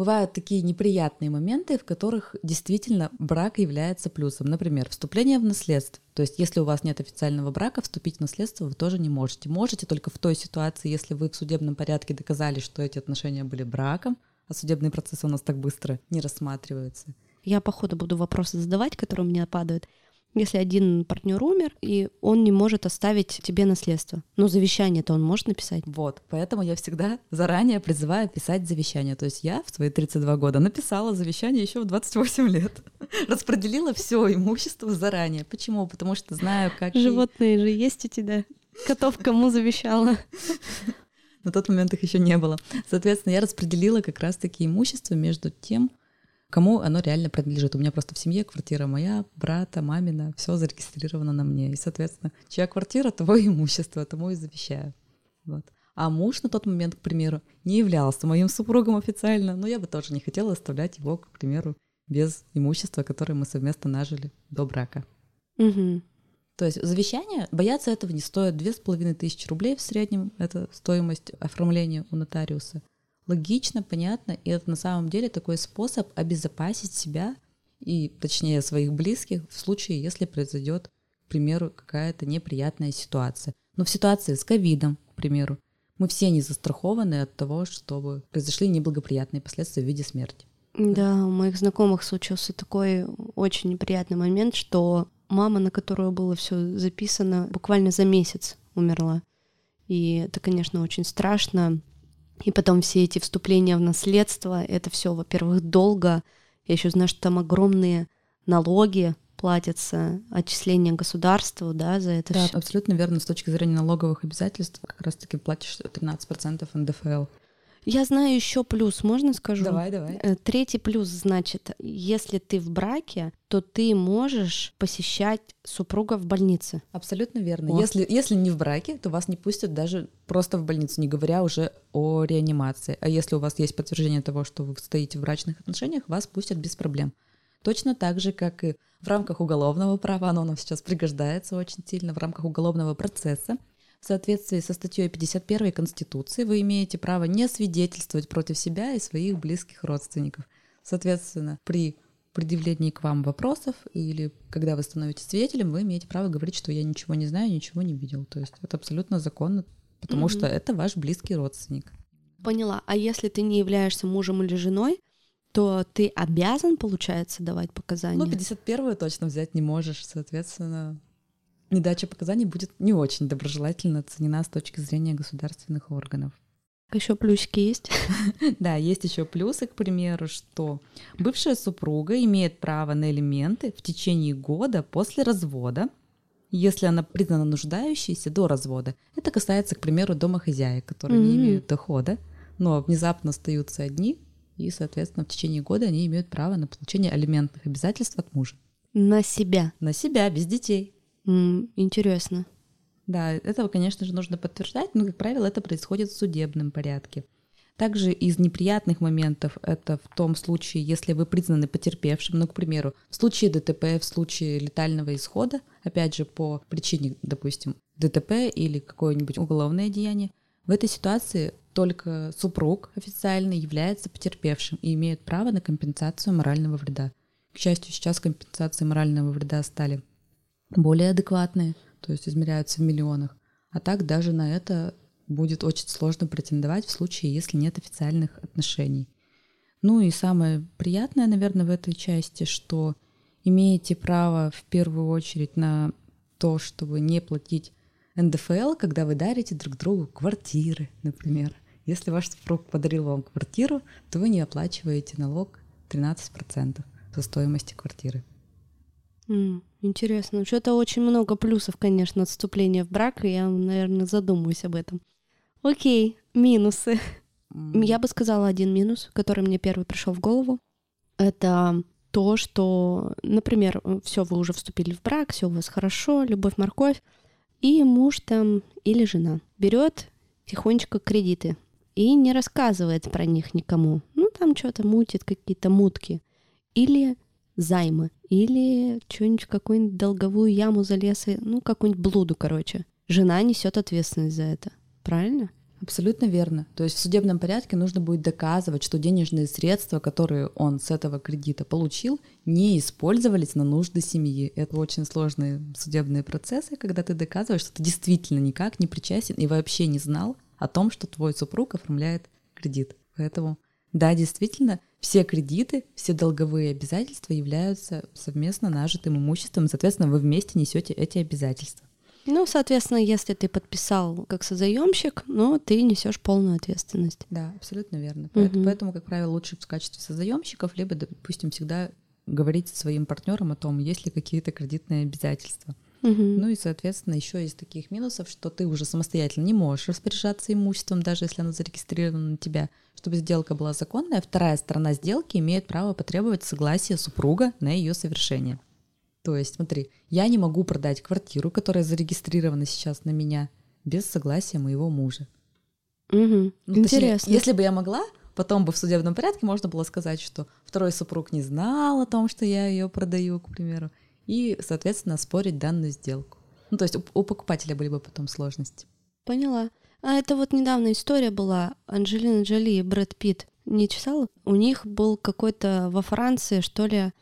Speaker 3: бывают такие неприятные моменты, в которых действительно брак является плюсом. Например, вступление в наследство. То есть, если у вас нет официального брака, вступить в наследство вы тоже не можете. Можете только в той ситуации, если вы в судебном порядке доказали, что эти отношения были браком, а судебный процесс у нас так быстро не рассматривается.
Speaker 2: Я по ходу буду вопросы задавать, которые у меня падают. Если один партнер умер, и он не может оставить тебе наследство, но завещание-то он может написать.
Speaker 3: Вот, поэтому я всегда заранее призываю писать завещание. То есть я в свои 32 года написала завещание еще в 28 лет. Распределила все имущество заранее. Почему? Потому что знаю, как...
Speaker 2: Животные же есть у тебя. Котов кому завещала?
Speaker 3: На тот момент их еще не было. Соответственно, я распределила как раз-таки имущество между тем, кому оно реально принадлежит. У меня просто в семье квартира моя, брата, мамина, все зарегистрировано на мне. И, соответственно, чья квартира, и имущество, тому и завещаю. Вот. А муж на тот момент, к примеру, не являлся моим супругом официально, но я бы тоже не хотела оставлять его, к примеру, без имущества, которое мы совместно нажили до брака.
Speaker 2: Мгм.
Speaker 3: То есть завещание, бояться этого не стоит. Две с половиной тысячи рублей в среднем — это стоимость оформления у нотариуса. Логично, понятно, и это на самом деле такой способ обезопасить себя и, точнее, своих близких в случае, если произойдет, к примеру, какая-то неприятная ситуация. Но в ситуации с ковидом, к примеру, мы все не застрахованы от того, чтобы произошли неблагоприятные последствия в виде смерти.
Speaker 2: Да, у моих знакомых случился такой очень неприятный момент, что мама, на которую было все записано, буквально за месяц умерла. И это, конечно, очень страшно. И потом все эти вступления в наследство, это все, во-первых, долго. Я еще знаю, что там огромные налоги платятся, отчисления государству, да, за это
Speaker 3: Да,
Speaker 2: всё.
Speaker 3: абсолютно верно. С точки зрения налоговых обязательств как раз-таки платишь 13% НДФЛ.
Speaker 2: Я знаю еще плюс, можно скажу?
Speaker 3: Давай, давай.
Speaker 2: Э, Третий плюс, значит, если ты в браке, то ты можешь посещать супруга в больнице.
Speaker 3: Абсолютно верно.
Speaker 2: О.
Speaker 3: Если, если не в браке, то вас не пустят даже просто в больницу, не говоря уже о реанимации. А если у вас есть подтверждение того, что вы стоите в брачных отношениях, вас пустят без проблем. Точно так же, как и в рамках уголовного права, оно нам сейчас пригождается очень сильно, в рамках уголовного процесса, в соответствии со статьей 51 Конституции вы имеете право не свидетельствовать против себя и своих близких родственников. Соответственно, при предъявлении к вам вопросов или когда вы становитесь свидетелем, вы имеете право говорить, что я ничего не знаю, ничего не видел. То есть это абсолютно законно, потому mm-hmm. что это ваш близкий родственник.
Speaker 2: Поняла. А если ты не являешься мужем или женой, то ты обязан, получается, давать показания?
Speaker 3: Ну, 51-ю точно взять не можешь, соответственно, недача показаний будет не очень доброжелательно оценена с точки зрения государственных органов.
Speaker 2: Еще плюсики есть?
Speaker 3: Да, есть еще плюсы, к примеру, что бывшая супруга имеет право на элементы в течение года после развода, если она признана нуждающейся до развода. Это касается, к примеру, домохозяек, которые mm-hmm. не имеют дохода, но внезапно остаются одни, и, соответственно, в течение года они имеют право на получение алиментных обязательств от мужа.
Speaker 2: На себя?
Speaker 3: На себя, без детей.
Speaker 2: Mm, интересно.
Speaker 3: Да, этого, конечно же, нужно подтверждать, но, как правило, это происходит в судебном порядке. Также из неприятных моментов это в том случае, если вы признаны потерпевшим, ну, к примеру, в случае ДТП, в случае летального исхода, опять же, по причине, допустим, ДТП или какое-нибудь уголовное деяние, в этой ситуации только супруг официально является потерпевшим и имеет право на компенсацию морального вреда. К счастью, сейчас компенсации морального вреда стали более адекватные – то есть измеряются в миллионах. А так даже на это будет очень сложно претендовать в случае, если нет официальных отношений. Ну и самое приятное, наверное, в этой части, что имеете право в первую очередь на то, чтобы не платить НДФЛ, когда вы дарите друг другу квартиры, например. Если ваш супруг подарил вам квартиру, то вы не оплачиваете налог 13% со стоимости квартиры.
Speaker 2: Mm, интересно. Что-то очень много плюсов, конечно, отступления в брак, и я, наверное, задумаюсь об этом. Окей, минусы. Mm. Я бы сказала один минус, который мне первый пришел в голову. Это то, что, например, все, вы уже вступили в брак, все у вас хорошо, любовь, морковь, и муж там или жена берет тихонечко кредиты и не рассказывает про них никому. Ну, там что-то мутит, какие-то мутки. Или займы или что-нибудь, какую-нибудь долговую яму залез, ну, какую-нибудь блуду, короче. Жена несет ответственность за это. Правильно?
Speaker 3: Абсолютно верно. То есть в судебном порядке нужно будет доказывать, что денежные средства, которые он с этого кредита получил, не использовались на нужды семьи. Это очень сложные судебные процессы, когда ты доказываешь, что ты действительно никак не причастен и вообще не знал о том, что твой супруг оформляет кредит. Поэтому, да, действительно, все кредиты, все долговые обязательства являются совместно нажитым имуществом, соответственно, вы вместе несете эти обязательства.
Speaker 2: Ну, соответственно, если ты подписал как созаемщик, ну, ты несешь полную ответственность.
Speaker 3: Да, абсолютно верно. Угу. Поэтому, поэтому, как правило, лучше в качестве созаемщиков, либо, допустим, всегда говорить со своим партнером о том, есть ли какие-то кредитные обязательства. Угу. Ну и, соответственно, еще из таких минусов, что ты уже самостоятельно не можешь распоряжаться имуществом, даже если оно зарегистрировано на тебя. Чтобы сделка была законная, вторая сторона сделки имеет право потребовать согласия супруга на ее совершение. То есть, смотри, я не могу продать квартиру, которая зарегистрирована сейчас на меня, без согласия моего мужа.
Speaker 2: Угу. Интересно.
Speaker 3: Точнее, если бы я могла, потом бы в судебном порядке можно было сказать, что второй супруг не знал о том, что я ее продаю, к примеру, и, соответственно, спорить данную сделку. Ну, то есть у, у покупателя были бы потом сложности.
Speaker 2: Поняла. А это вот недавно история была. Анджелина Джоли и Брэд Питт. Не читала? У них был какой-то во Франции, что ли,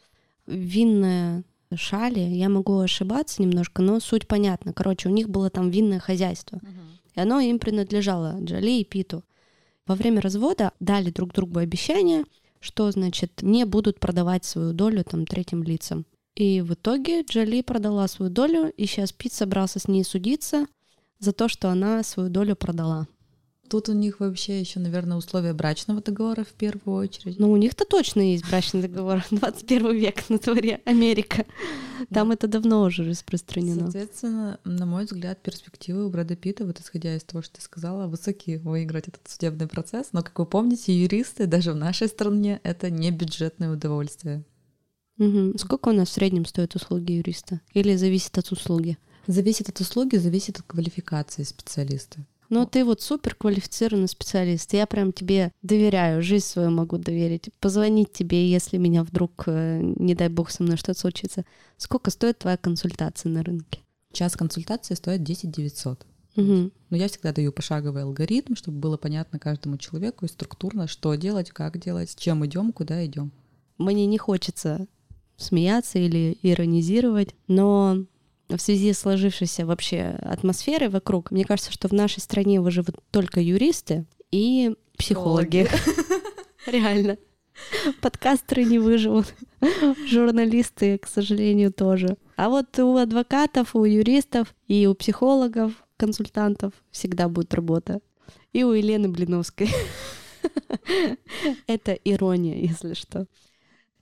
Speaker 2: винная шали. Я могу ошибаться немножко, но суть понятна. Короче, у них было там винное хозяйство. Uh-huh. И оно им принадлежало, Джоли и Питу. Во время развода дали друг другу обещание, что, значит, не будут продавать свою долю там третьим лицам. И в итоге Джоли продала свою долю, и сейчас Пит собрался с ней судиться за то, что она свою долю продала.
Speaker 3: Тут у них вообще еще, наверное, условия брачного договора в первую очередь.
Speaker 2: Ну, у них-то точно есть брачный договор. 21 век на дворе Америка. Там да. это давно уже распространено.
Speaker 3: Соответственно, на мой взгляд, перспективы у Брэда Питта, вот исходя из того, что ты сказала, высоки выиграть этот судебный процесс. Но, как вы помните, юристы даже в нашей стране — это не бюджетное удовольствие.
Speaker 2: Угу. Сколько у нас в среднем стоят услуги юриста? Или зависит от услуги?
Speaker 3: Зависит от услуги, зависит от квалификации специалиста.
Speaker 2: Ну, ты вот супер квалифицированный специалист. Я прям тебе доверяю, жизнь свою могу доверить. Позвонить тебе, если меня вдруг, э, не дай бог, со мной что-то случится. Сколько стоит твоя консультация на рынке?
Speaker 3: Час консультации стоит 10 900.
Speaker 2: Угу.
Speaker 3: Но я всегда даю пошаговый алгоритм, чтобы было понятно каждому человеку и структурно, что делать, как делать, с чем идем, куда идем.
Speaker 2: Мне не хочется смеяться или иронизировать, но в связи с сложившейся вообще атмосферой вокруг, мне кажется, что в нашей стране выживут только юристы и психологи. Реально. Подкастеры не выживут. Журналисты, к сожалению, тоже. А вот у адвокатов, у юристов и у психологов, консультантов всегда будет работа. И у Елены Блиновской. Это ирония, если что.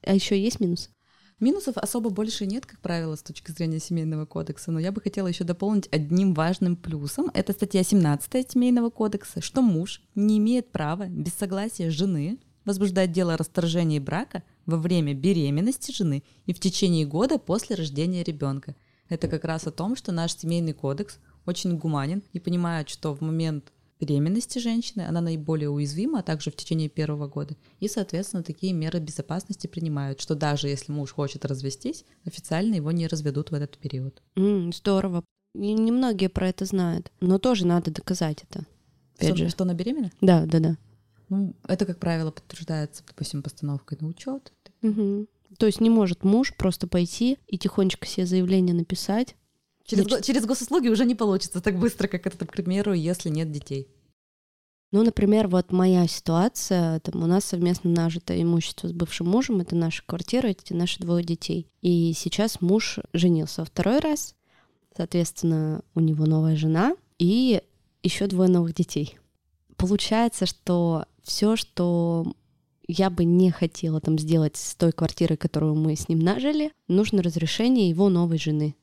Speaker 2: А еще есть минус?
Speaker 3: Минусов особо больше нет, как правило, с точки зрения семейного кодекса, но я бы хотела еще дополнить одним важным плюсом. Это статья 17 семейного кодекса, что муж не имеет права без согласия жены возбуждать дело о расторжении брака во время беременности жены и в течение года после рождения ребенка. Это как раз о том, что наш семейный кодекс очень гуманен и понимает, что в момент беременности женщины, она наиболее уязвима, а также в течение первого года. И, соответственно, такие меры безопасности принимают, что даже если муж хочет развестись, официально его не разведут в этот период.
Speaker 2: М, здорово. И немногие про это знают, но тоже надо доказать это. Опять
Speaker 3: Что,
Speaker 2: же.
Speaker 3: что она беременна?
Speaker 2: Да, да, да.
Speaker 3: Ну, это, как правило, подтверждается, допустим, постановкой на учет.
Speaker 2: Мгм. То есть не может муж просто пойти и тихонечко себе заявление написать.
Speaker 3: Через, го- через госуслуги уже не получится так быстро, как это, к примеру, если нет детей.
Speaker 2: Ну, например, вот моя ситуация, там у нас совместно нажито имущество с бывшим мужем, это наша квартира, эти наши двое детей. И сейчас муж женился во второй раз, соответственно, у него новая жена и еще двое новых детей. Получается, что все, что я бы не хотела там сделать с той квартирой, которую мы с ним нажили, нужно разрешение его новой жены.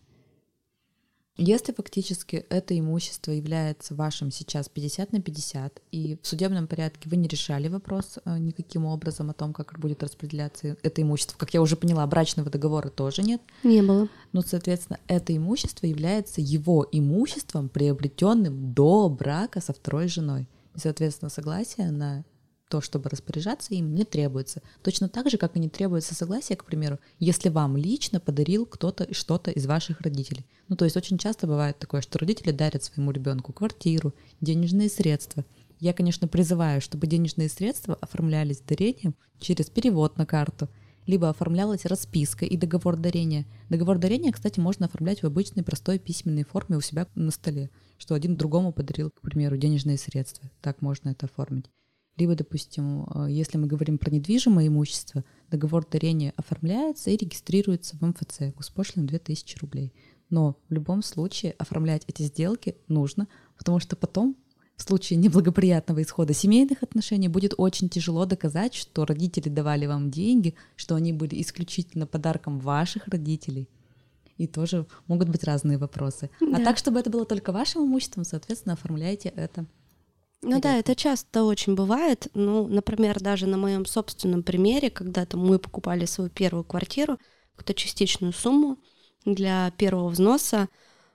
Speaker 3: Если фактически это имущество является вашим сейчас 50 на 50, и в судебном порядке вы не решали вопрос э, никаким образом о том, как будет распределяться это имущество, как я уже поняла, брачного договора тоже нет,
Speaker 2: Не было.
Speaker 3: но, соответственно, это имущество является его имуществом, приобретенным до брака со второй женой. И, соответственно, согласие на то, чтобы распоряжаться им, не требуется. Точно так же, как и не требуется согласие, к примеру, если вам лично подарил кто-то что-то из ваших родителей. Ну, то есть очень часто бывает такое, что родители дарят своему ребенку квартиру, денежные средства. Я, конечно, призываю, чтобы денежные средства оформлялись дарением через перевод на карту, либо оформлялась расписка и договор дарения. Договор дарения, кстати, можно оформлять в обычной простой письменной форме у себя на столе, что один другому подарил, к примеру, денежные средства. Так можно это оформить. Либо, допустим, э, если мы говорим про недвижимое имущество, договор дарения оформляется и регистрируется в МФЦ, госпошлина 2000 рублей. Но в любом случае оформлять эти сделки нужно, потому что потом в случае неблагоприятного исхода семейных отношений будет очень тяжело доказать, что родители давали вам деньги, что они были исключительно подарком ваших родителей. И тоже могут быть разные вопросы. А
Speaker 2: Да.
Speaker 3: так, чтобы это было только вашим имуществом, соответственно, оформляйте это.
Speaker 2: Ну да, это часто очень бывает. Ну, например, даже на моем собственном примере, когда там мы покупали свою первую квартиру, какую-то частичную сумму для первого взноса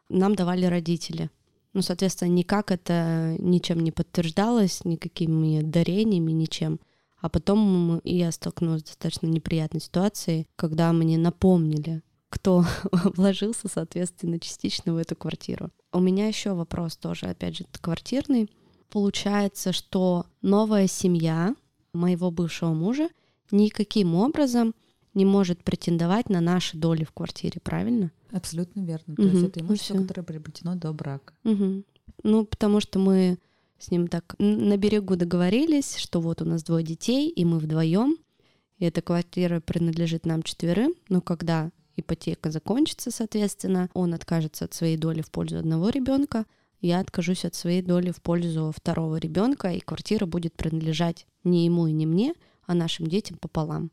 Speaker 2: нам давали родители. Ну, соответственно, никак это ничем не подтверждалось, никакими дарениями, ничем. А потом я столкнулась с достаточно неприятной ситуацией, когда мне напомнили, кто вложился, соответственно, частично в эту квартиру. У меня еще вопрос тоже, опять же, квартирный. Получается, что новая семья моего бывшего мужа никаким образом не может претендовать на наши доли в квартире, правильно?
Speaker 3: Абсолютно верно. То
Speaker 2: Мгм.
Speaker 3: есть это
Speaker 2: Ну
Speaker 3: имущество,
Speaker 2: всё.
Speaker 3: которое приобретено до брака.
Speaker 2: Мгм. Ну, потому что мы с ним так на берегу договорились, что вот у нас двое детей, и мы вдвоем, и эта квартира принадлежит нам четверым, но когда ипотека закончится, соответственно, он откажется от своей доли в пользу одного ребенка, я откажусь от своей доли в пользу второго ребенка, и квартира будет принадлежать не ему и не мне, а нашим детям пополам.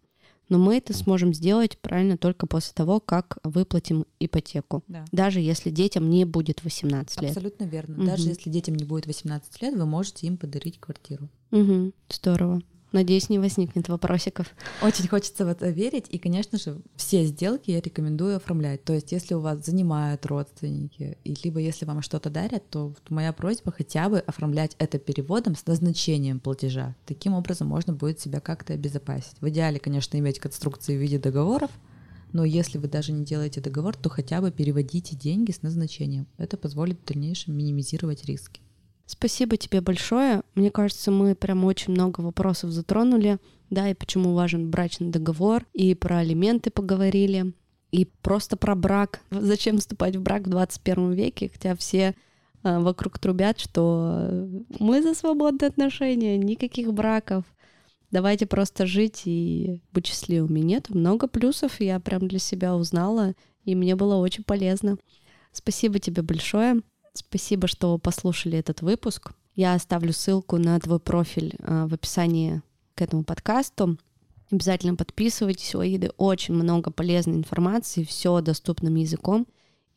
Speaker 2: Но мы это сможем сделать правильно только после того, как выплатим ипотеку.
Speaker 3: Да.
Speaker 2: Даже если детям не будет 18 лет.
Speaker 3: Абсолютно верно.
Speaker 2: Мгм.
Speaker 3: Даже если детям не будет 18 лет, вы можете им подарить квартиру.
Speaker 2: Угу, здорово. Надеюсь, не возникнет вопросиков.
Speaker 3: Очень хочется в это верить, и, конечно же, все сделки я рекомендую оформлять. То есть, если у вас занимают родственники, и либо если вам что-то дарят, то моя просьба хотя бы оформлять это переводом с назначением платежа. Таким образом можно будет себя как-то обезопасить. В идеале, конечно, иметь конструкции в виде договоров, но если вы даже не делаете договор, то хотя бы переводите деньги с назначением. Это позволит в дальнейшем минимизировать риски.
Speaker 2: Спасибо тебе большое. Мне кажется, мы прям очень много вопросов затронули. Да, и почему важен брачный договор, и про алименты поговорили, и просто про брак. Зачем вступать в брак в 21 веке, хотя все а, вокруг трубят, что мы за свободные отношения, никаких браков. Давайте просто жить и быть счастливыми. Нет, много плюсов я прям для себя узнала, и мне было очень полезно. Спасибо тебе большое. Спасибо, что послушали этот выпуск. Я оставлю ссылку на твой профиль а, в описании к этому подкасту. Обязательно подписывайтесь, у Аиды очень много полезной информации, все доступным языком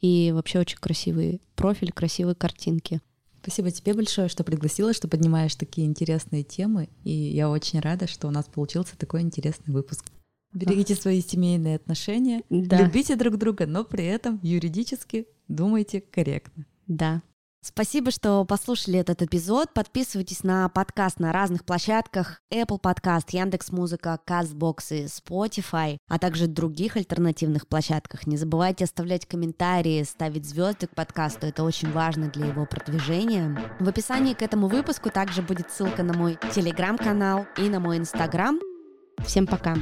Speaker 2: и вообще очень красивый профиль, красивые картинки.
Speaker 3: Спасибо тебе большое, что пригласила, что поднимаешь такие интересные темы, и я очень рада, что у нас получился такой интересный выпуск. Берегите свои семейные отношения, да. любите друг друга, но при этом юридически думайте корректно.
Speaker 2: Да. Спасибо, что послушали этот эпизод. Подписывайтесь на подкаст на разных площадках Apple Podcast, Яндекс Музыка, Castbox и Spotify, а также других альтернативных площадках. Не забывайте оставлять комментарии, ставить звезды к подкасту. Это очень важно для его продвижения. В описании к этому выпуску также будет ссылка на мой телеграм-канал и на мой инстаграм. Всем пока!